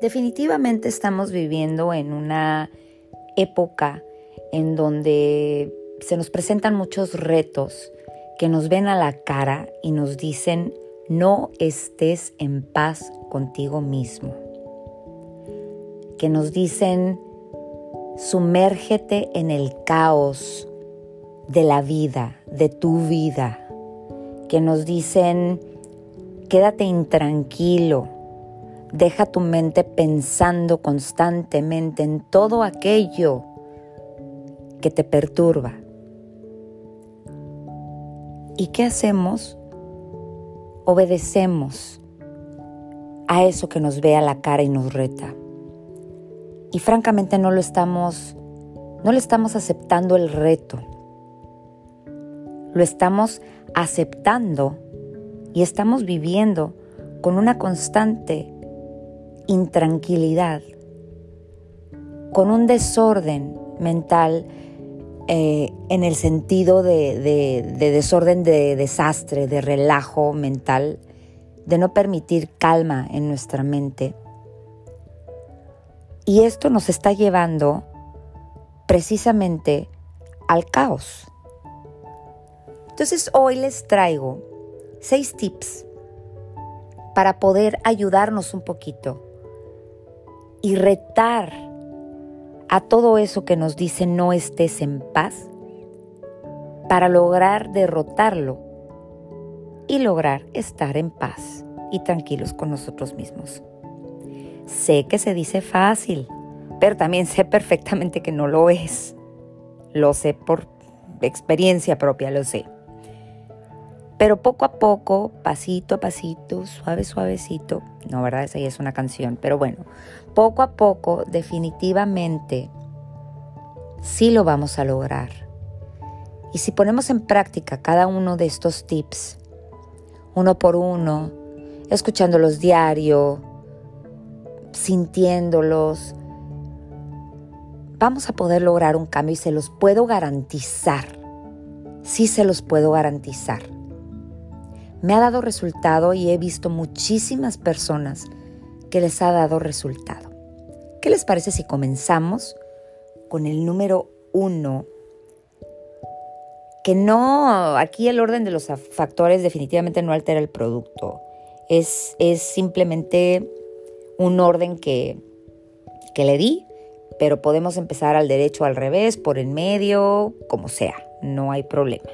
Definitivamente estamos viviendo en una época en donde se nos presentan muchos retos que nos ven a la cara y nos dicen no estés en paz contigo mismo. Que nos dicen sumérgete en el caos de la vida, de tu vida. Que nos dicen quédate intranquilo, Deja tu mente pensando constantemente en todo aquello que te perturba. ¿Y qué hacemos? Obedecemos a eso que nos ve a la cara y nos reta. Y francamente no lo estamos no le estamos aceptando el reto. Lo estamos aceptando y estamos viviendo con una constante intranquilidad, con un desorden mental eh, en el sentido de, de desorden de desastre, de relajo mental, de no permitir calma en nuestra mente. Y esto nos está llevando precisamente al caos. Entonces hoy les traigo seis tips para poder ayudarnos un poquito y retar a todo eso que nos dice no estés en paz para lograr derrotarlo y lograr estar en paz y tranquilos con nosotros mismos. Sé que se dice fácil, pero también sé perfectamente que no lo es. Lo sé por experiencia propia, lo sé. Pero poco a poco, pasito a pasito, suave, suavecito, no, ¿verdad? Esa ya es una canción, pero bueno, poco a poco, definitivamente, sí lo vamos a lograr. Y si ponemos en práctica cada uno de estos tips, uno por uno, escuchándolos diario, sintiéndolos, vamos a poder lograr un cambio y se los puedo garantizar. Sí se los puedo garantizar me ha dado resultado y he visto muchísimas personas que les ha dado resultado. ¿Qué les parece si comenzamos con el número uno? Que no, aquí el orden de los factores definitivamente no altera el producto. Es, es simplemente un orden que, que le di, pero podemos empezar al derecho, al revés, por en medio, como sea, no hay problema.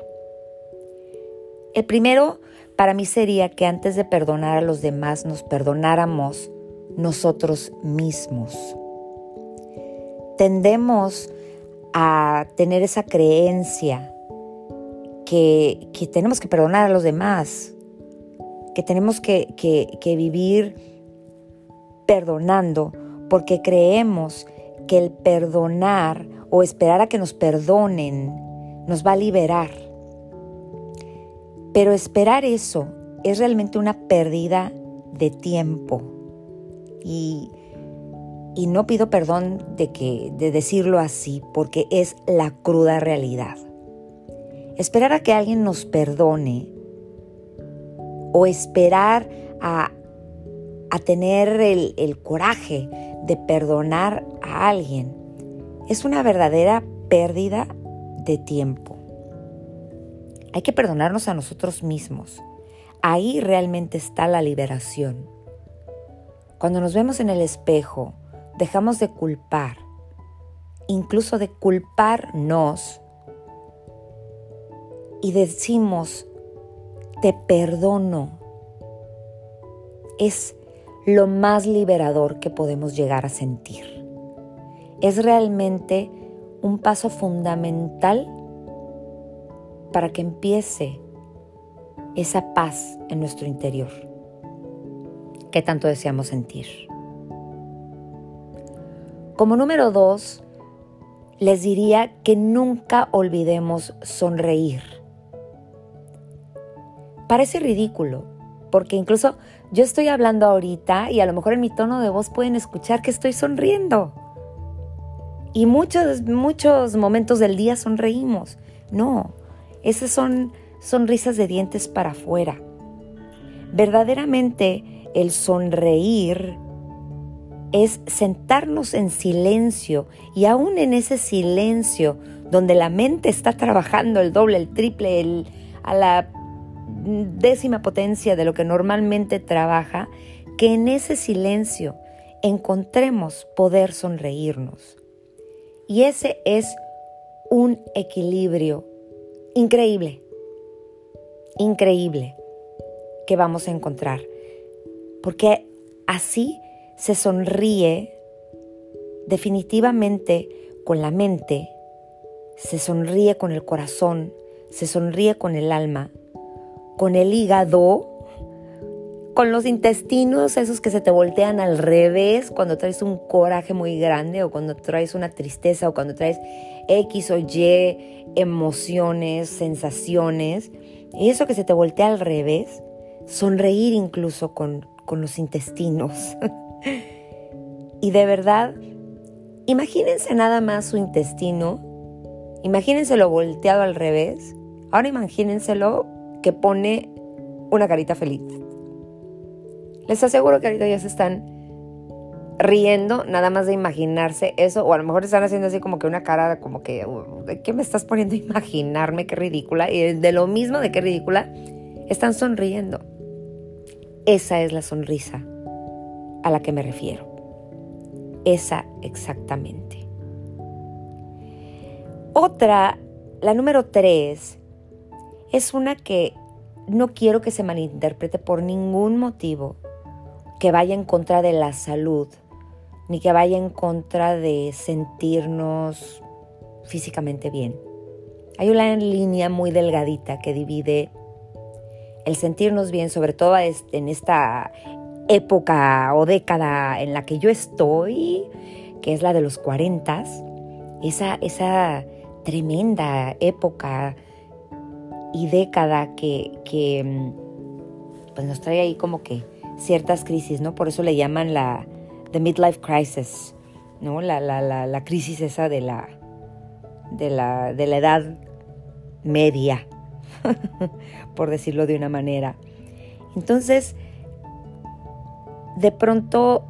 El primero para mí sería que antes de perdonar a los demás nos perdonáramos nosotros mismos. Tendemos a tener esa creencia que, tenemos que perdonar a los demás, que tenemos que, que vivir perdonando, porque creemos que el perdonar o esperar a que nos perdonen nos va a liberar. Pero esperar eso es realmente una pérdida de tiempo. Y, no pido perdón de, que, de decirlo así, porque es la cruda realidad. Esperar a que alguien nos perdone o esperar a, a tener el, el coraje de perdonar a alguien es una verdadera pérdida de tiempo. Hay que perdonarnos a nosotros mismos. Ahí realmente está la liberación. Cuando nos vemos en el espejo, dejamos de culpar, incluso de culparnos, y decimos, te perdono. Es lo más liberador que podemos llegar a sentir. Es realmente un paso fundamental para que empiece esa paz en nuestro interior que tanto deseamos sentir. Como número dos, les diría que nunca olvidemos sonreír. Parece ridículo, porque incluso yo estoy hablando ahorita y a lo mejor en mi tono de voz pueden escuchar que estoy sonriendo. Y muchos, muchos momentos del día sonreímos. No, esas son sonrisas de dientes para afuera. Verdaderamente el sonreír es sentarnos en silencio y aún en ese silencio donde la mente está trabajando el doble, el triple, a la décima potencia de lo que normalmente trabaja, que en ese silencio encontremos poder sonreírnos. Y ese es un equilibrio increíble, increíble que vamos a encontrar. Porque así se sonríe definitivamente con la mente, se sonríe con el corazón, se sonríe con el alma, con el hígado, con los intestinos, esos que se te voltean al revés cuando traes un coraje muy grande o cuando traes una tristeza o cuando traes X o Y emociones, sensaciones. Y eso que se te voltea al revés, sonreír incluso con, con los intestinos. y de verdad, imagínense nada más su intestino, imagínenselo volteado al revés, ahora imagínenselo que pone una carita feliz. Les aseguro que ahorita ya se están riendo nada más de imaginarse eso, o a lo mejor están haciendo así como que una cara como que, ¿de qué me estás poniendo a imaginarme? Qué ridícula. Y de lo mismo de qué ridícula, están sonriendo. Esa es la sonrisa a la que me refiero. Esa exactamente. Otra, la número tres, es una que no quiero que se malinterprete por ningún motivo que vaya en contra de la salud, ni que vaya en contra de sentirnos físicamente bien. Hay una línea muy delgadita que divide el sentirnos bien, sobre todo en esta época o década en la que yo estoy, que es la de los 40, esa, esa tremenda época y década que, que mm, pues nos trae ahí como que ciertas crisis, ¿no? Por eso le llaman la the midlife crisis, ¿no? La, la, la, crisis esa de la, de la, de la edad media, por decirlo de una manera. Entonces, de pronto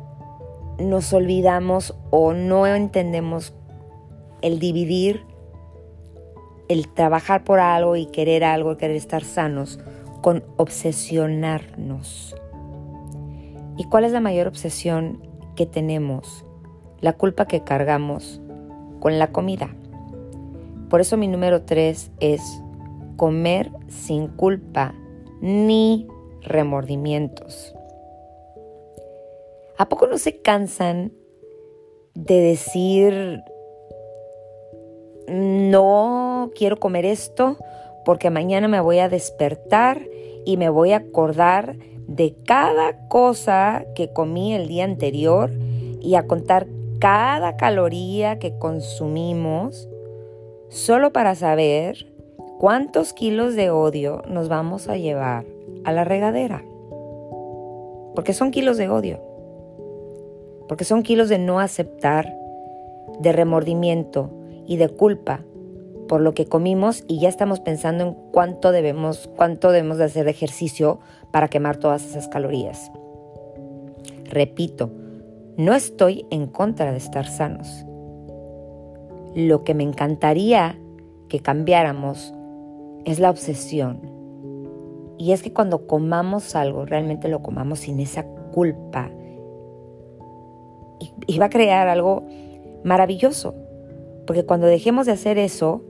nos olvidamos o no entendemos el dividir, el trabajar por algo y querer algo, querer estar sanos, con obsesionarnos. ¿Y cuál es la mayor obsesión que tenemos? La culpa que cargamos con la comida. Por eso mi número tres es comer sin culpa ni remordimientos. ¿A poco no se cansan de decir, no quiero comer esto porque mañana me voy a despertar y me voy a acordar de cada cosa que comí el día anterior y a contar cada caloría que consumimos solo para saber cuántos kilos de odio nos vamos a llevar a la regadera. Porque son kilos de odio porque son kilos de no aceptar, de remordimiento y de culpa por lo que comimos y ya estamos pensando en cuánto debemos, cuánto debemos de hacer ejercicio para quemar todas esas calorías. Repito, no estoy en contra de estar sanos. Lo que me encantaría que cambiáramos es la obsesión. Y es que cuando comamos algo, realmente lo comamos sin esa culpa, y va a crear algo maravilloso. Porque cuando dejemos de hacer eso,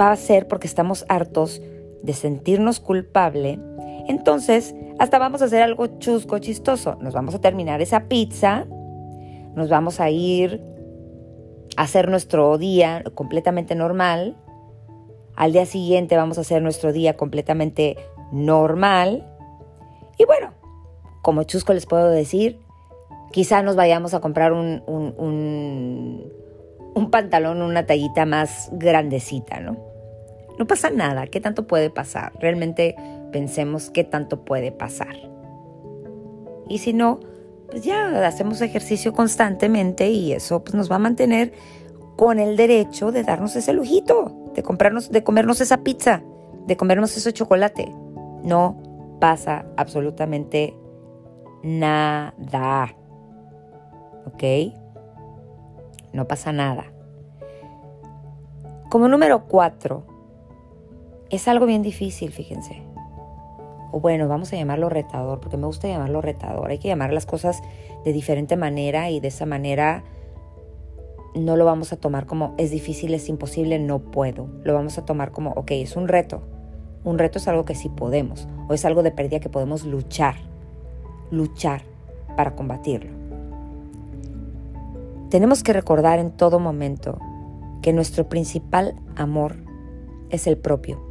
va a ser porque estamos hartos de sentirnos culpable. Entonces, hasta vamos a hacer algo chusco, chistoso. Nos vamos a terminar esa pizza, nos vamos a ir a hacer nuestro día completamente normal. Al día siguiente vamos a hacer nuestro día completamente normal. Y bueno, como chusco les puedo decir, quizá nos vayamos a comprar un, un, pantalón, una tallita más grandecita, ¿no? No pasa nada, ¿qué tanto puede pasar? Realmente pensemos qué tanto puede pasar. Y si no, pues ya hacemos ejercicio constantemente y eso pues, nos va a mantener con el derecho de darnos ese lujito, de comprarnos, de comernos esa pizza, de comernos ese chocolate. No pasa absolutamente nada. ¿ok? No pasa nada. Como número cuatro, es algo bien difícil, fíjense. O bueno, vamos a llamarlo retador, porque me gusta llamarlo retador. Hay que llamar las cosas de diferente manera y de esa manera no lo vamos a tomar como es difícil, es imposible, no puedo. Lo vamos a tomar como, ok, es un reto. Un reto es algo que sí podemos, o es algo de pérdida que podemos luchar, luchar para combatirlo. Tenemos que recordar en todo momento que nuestro principal amor es el propio.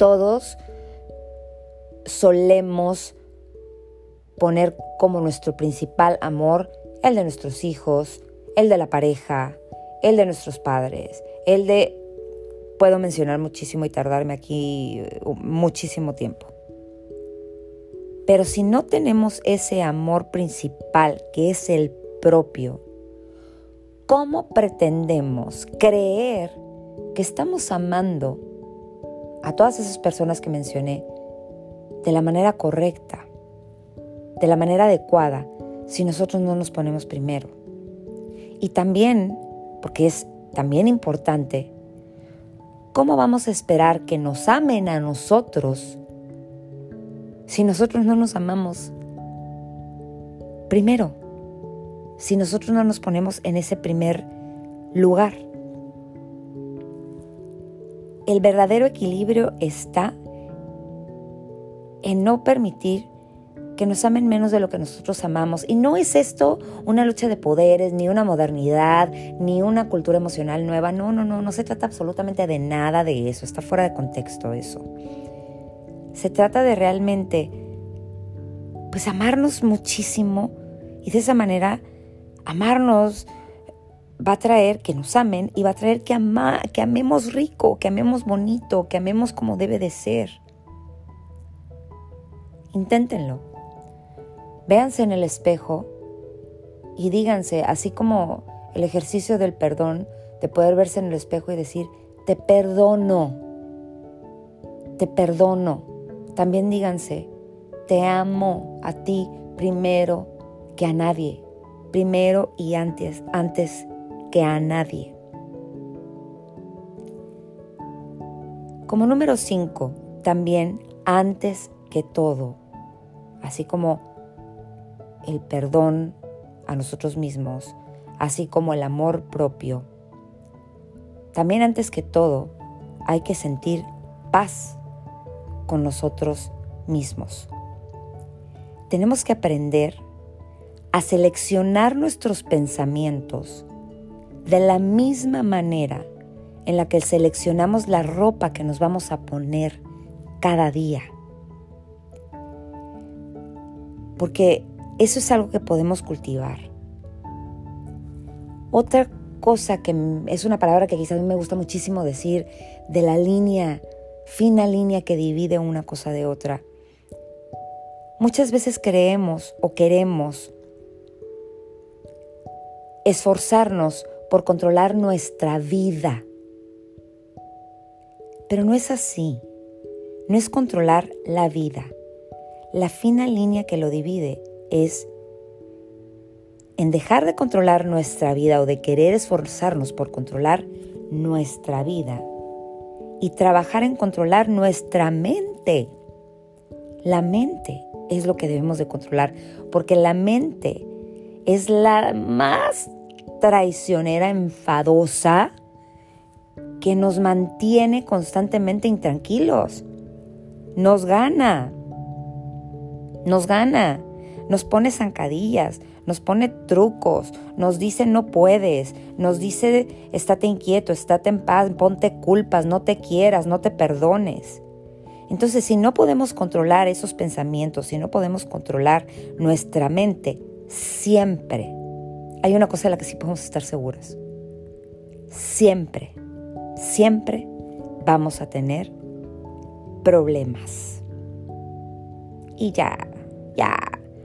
Todos solemos poner como nuestro principal amor el de nuestros hijos, el de la pareja, el de nuestros padres, el de... Puedo mencionar muchísimo y tardarme aquí uh, muchísimo tiempo. Pero si no tenemos ese amor principal, que es el propio, ¿cómo pretendemos creer que estamos amando a todas esas personas que mencioné de la manera correcta, de la manera adecuada, si nosotros no nos ponemos primero? Y también, porque es también importante, ¿cómo vamos a esperar que nos amen a nosotros si nosotros no nos amamos? Primero, si nosotros no nos ponemos en ese primer lugar. El verdadero equilibrio está en no permitir que nos amen menos de lo que nosotros amamos. Y no es esto una lucha de poderes, ni una modernidad, ni una cultura emocional nueva. No, no, no, no se trata absolutamente de nada de eso. Está fuera de contexto eso. Se trata de realmente, pues, amarnos muchísimo y de esa manera, amarnos va a traer que nos amen y va a traer que, ama, que amemos rico, que amemos bonito, que amemos como debe de ser. Inténtenlo. Véanse en el espejo y díganse, así como el ejercicio del perdón, de poder verse en el espejo y decir, te perdono, te perdono. También díganse, te amo a ti primero que a nadie, primero y antes, antes que a nadie. Como número cinco, también antes que todo, así como el perdón a nosotros mismos, así como el amor propio. También antes que todo, hay que sentir paz con nosotros mismos. Tenemos que aprender a seleccionar nuestros pensamientos de la misma manera en la que seleccionamos la ropa que nos vamos a poner cada día. Porque eso es algo que podemos cultivar. Otra cosa que es una palabra que quizás a mí me gusta muchísimo decir, de la línea, fina línea que divide una cosa de otra. Muchas veces creemos o queremos esforzarnos por controlar nuestra vida. Pero no es así. No es controlar la vida. La fina línea que lo divide es en dejar de controlar nuestra vida o de querer esforzarnos por controlar nuestra vida y trabajar en controlar nuestra mente. La mente es lo que debemos de controlar, porque la mente es la más traicionera, enfadosa, que nos mantiene constantemente intranquilos. Nos gana. Nos gana nos pone zancadillas, nos pone trucos, nos dice no puedes, nos dice estate inquieto, estate en paz, ponte culpas, no te quieras, no te perdones. Entonces, si no podemos controlar esos pensamientos, si no podemos controlar nuestra mente, siempre hay una cosa de la que sí podemos estar seguras. Siempre, siempre vamos a tener problemas. Y ya, ya,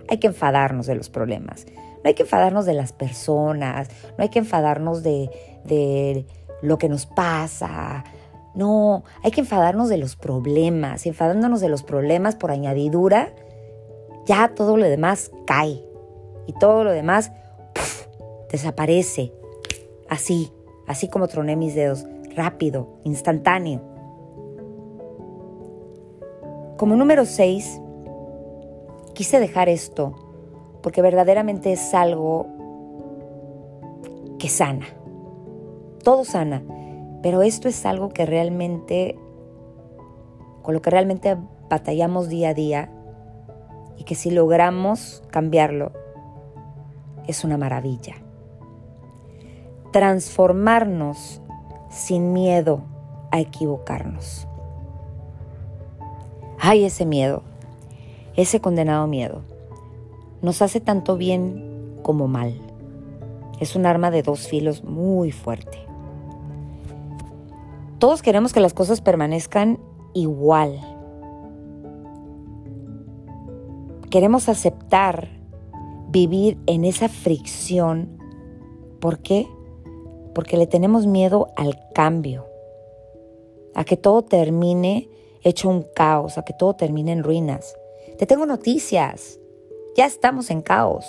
hay que enfadarnos de los problemas. No hay que enfadarnos de las personas, no hay que enfadarnos de, de lo que nos pasa. No, hay que enfadarnos de los problemas. Y enfadándonos de los problemas por añadidura, ya todo lo demás cae. y todo lo demás desaparece. Así, así como troné mis dedos, rápido, instantáneo. Como número 6, quise dejar esto porque verdaderamente es algo que sana. Todo sana, pero esto es algo que realmente, con lo que realmente batallamos día a día y que si logramos cambiarlo, es una maravilla. Transformarnos sin miedo a equivocarnos. Ay, ese miedo, ese condenado miedo, nos hace tanto bien como mal. Es un arma de dos filos muy fuerte. Todos queremos que las cosas permanezcan igual. Queremos aceptar vivir en esa fricción. ¿Por qué? Porque le tenemos miedo al cambio, a que todo termine hecho un caos, a que todo termine en ruinas. Te tengo noticias. Ya estamos en caos.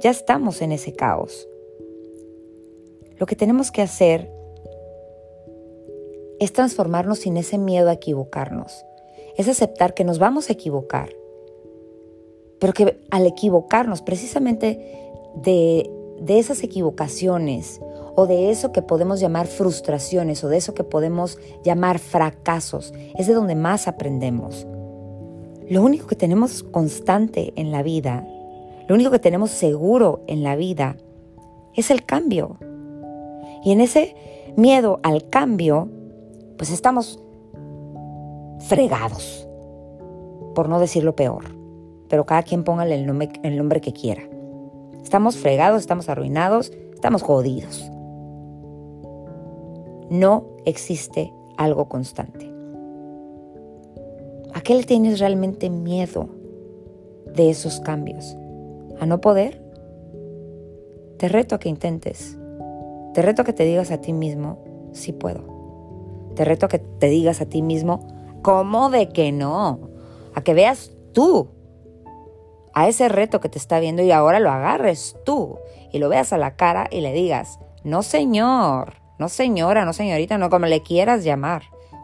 Ya estamos en ese caos. Lo que tenemos que hacer es transformarnos sin ese miedo a equivocarnos. Es aceptar que nos vamos a equivocar. Pero que al equivocarnos, precisamente de, de esas equivocaciones o de eso que podemos llamar frustraciones o de eso que podemos llamar fracasos, es de donde más aprendemos. Lo único que tenemos constante en la vida, lo único que tenemos seguro en la vida, es el cambio. Y en ese miedo al cambio, pues estamos fregados, por no decir lo peor. Pero cada quien póngale el nombre, el nombre que quiera. Estamos fregados, estamos arruinados, estamos jodidos no existe algo constante. ¿A qué le tienes realmente miedo de esos cambios? ¿A no poder? Te reto a que intentes. Te reto a que te digas a ti mismo, sí puedo. Te reto a que te digas a ti mismo, ¿cómo de que no? A que veas tú a ese reto que te está viendo y ahora lo agarres tú y lo veas a la cara y le digas, no señor, no señora, no señorita, no como le quieras llamar.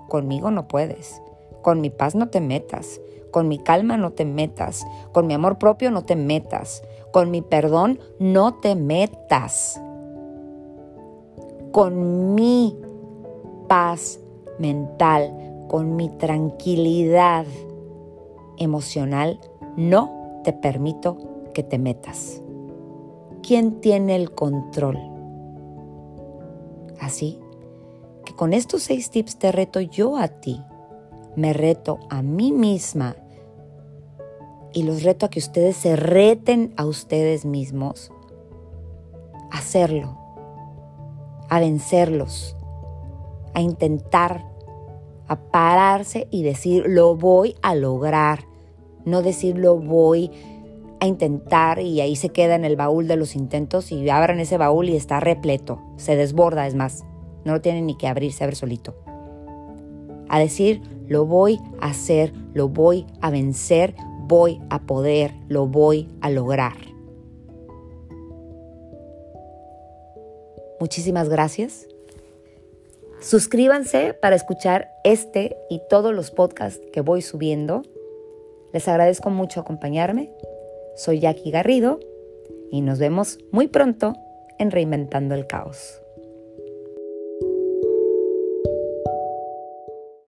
Conmigo no puedes. Con mi paz no te metas. Con mi calma no te metas. Con mi amor propio no te metas. Con mi perdón no te metas. Con mi paz mental, con mi tranquilidad emocional, no te permito que te metas. ¿Quién tiene el control? Así que con estos seis tips te reto yo a ti, me reto a mí misma y los reto a que ustedes se reten a ustedes mismos a hacerlo, a vencerlos, a intentar, a pararse y decir lo voy a lograr, no decir lo voy a intentar y ahí se queda en el baúl de los intentos y abran ese baúl y está repleto, se desborda, es más, no lo tienen ni que abrir, se abre solito. A decir, lo voy a hacer, lo voy a vencer, voy a poder, lo voy a lograr. Muchísimas gracias. Suscríbanse para escuchar este y todos los podcasts que voy subiendo. Les agradezco mucho acompañarme. Soy Jackie Garrido y nos vemos muy pronto en Reinventando el Caos.